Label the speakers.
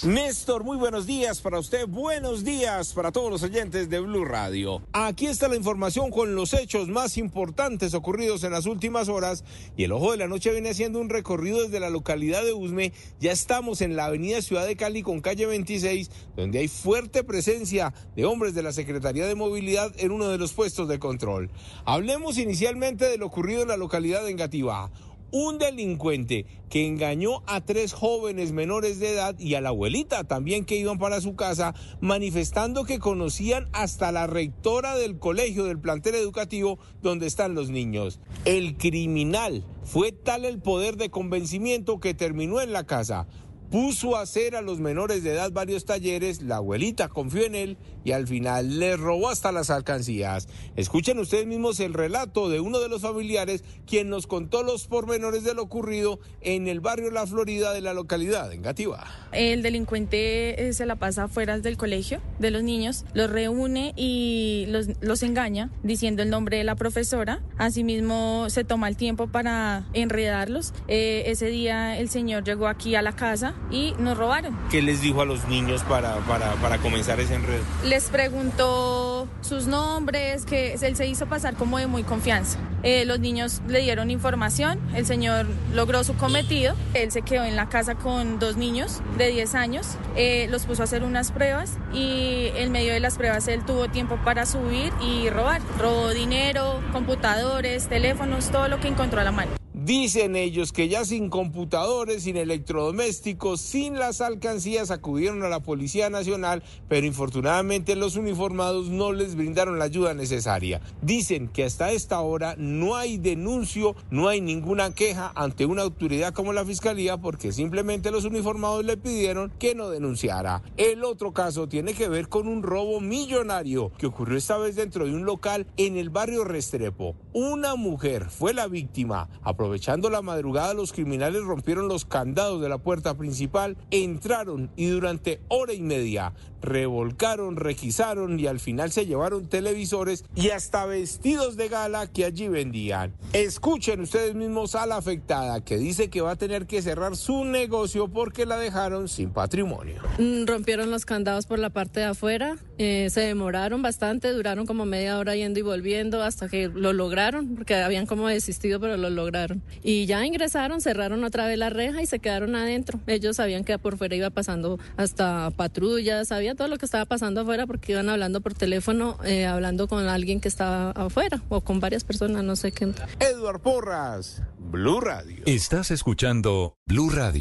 Speaker 1: Néstor, muy buenos días para usted, buenos días para todos los oyentes de Blue Radio. Aquí está la información con los hechos más importantes ocurridos en las últimas horas y el ojo de la noche viene haciendo un recorrido desde la localidad de Usme. Ya estamos en la avenida Ciudad de Cali con calle 26, donde hay fuerte presencia de hombres de la Secretaría de Movilidad en uno de los puestos de control. Hablemos inicialmente de lo ocurrido en la localidad de Engativá un delincuente que engañó a tres jóvenes menores de edad y a la abuelita también que iban para su casa, manifestando que conocían hasta la rectora del colegio del plantel educativo donde están los niños. El criminal fue tal el poder de convencimiento que terminó en la casa puso a hacer a los menores de edad varios talleres, la abuelita confió en él y al final le robó hasta las alcancías. Escuchen ustedes mismos el relato de uno de los familiares quien nos contó los pormenores de lo ocurrido en el barrio La Florida de la localidad, en Gativa.
Speaker 2: El delincuente eh, se la pasa afuera del colegio de los niños, los reúne y los, los engaña diciendo el nombre de la profesora. Asimismo se toma el tiempo para enredarlos. Eh, ese día el señor llegó aquí a la casa y nos robaron.
Speaker 1: ¿Qué les dijo a los niños para, para, para comenzar ese enredo?
Speaker 2: Les preguntó sus nombres, que él se hizo pasar como de muy confianza. Eh, los niños le dieron información, el señor logró su cometido, él se quedó en la casa con dos niños de 10 años, eh, los puso a hacer unas pruebas y en medio de las pruebas él tuvo tiempo para subir y robar. Robó dinero, computadores, teléfonos, todo lo que encontró a la mano.
Speaker 1: Dicen ellos que ya sin computadores, sin electrodomésticos, sin las alcancías, acudieron a la Policía Nacional, pero infortunadamente los uniformados no les brindaron la ayuda necesaria. Dicen que hasta esta hora no hay denuncio, no hay ninguna queja ante una autoridad como la Fiscalía, porque simplemente los uniformados le pidieron que no denunciara. El otro caso tiene que ver con un robo millonario que ocurrió esta vez dentro de un local en el barrio Restrepo. Una mujer fue la víctima. Aprovechando la madrugada, los criminales rompieron los candados de la puerta principal, entraron y durante hora y media revolcaron, requisaron y al final se llevaron televisores y hasta vestidos de gala que allí vendían. Escuchen ustedes mismos a la afectada que dice que va a tener que cerrar su negocio porque la dejaron sin patrimonio.
Speaker 3: Rompieron los candados por la parte de afuera, eh, se demoraron bastante, duraron como media hora yendo y volviendo hasta que lo lograron, porque habían como desistido, pero lo lograron. Y ya ingresaron, cerraron otra vez la reja y se quedaron adentro. Ellos sabían que por fuera iba pasando hasta patrullas, sabían todo lo que estaba pasando afuera porque iban hablando por teléfono, eh, hablando con alguien que estaba afuera o con varias personas, no sé qué.
Speaker 1: Eduard Porras, Blue Radio.
Speaker 4: Estás escuchando Blue Radio.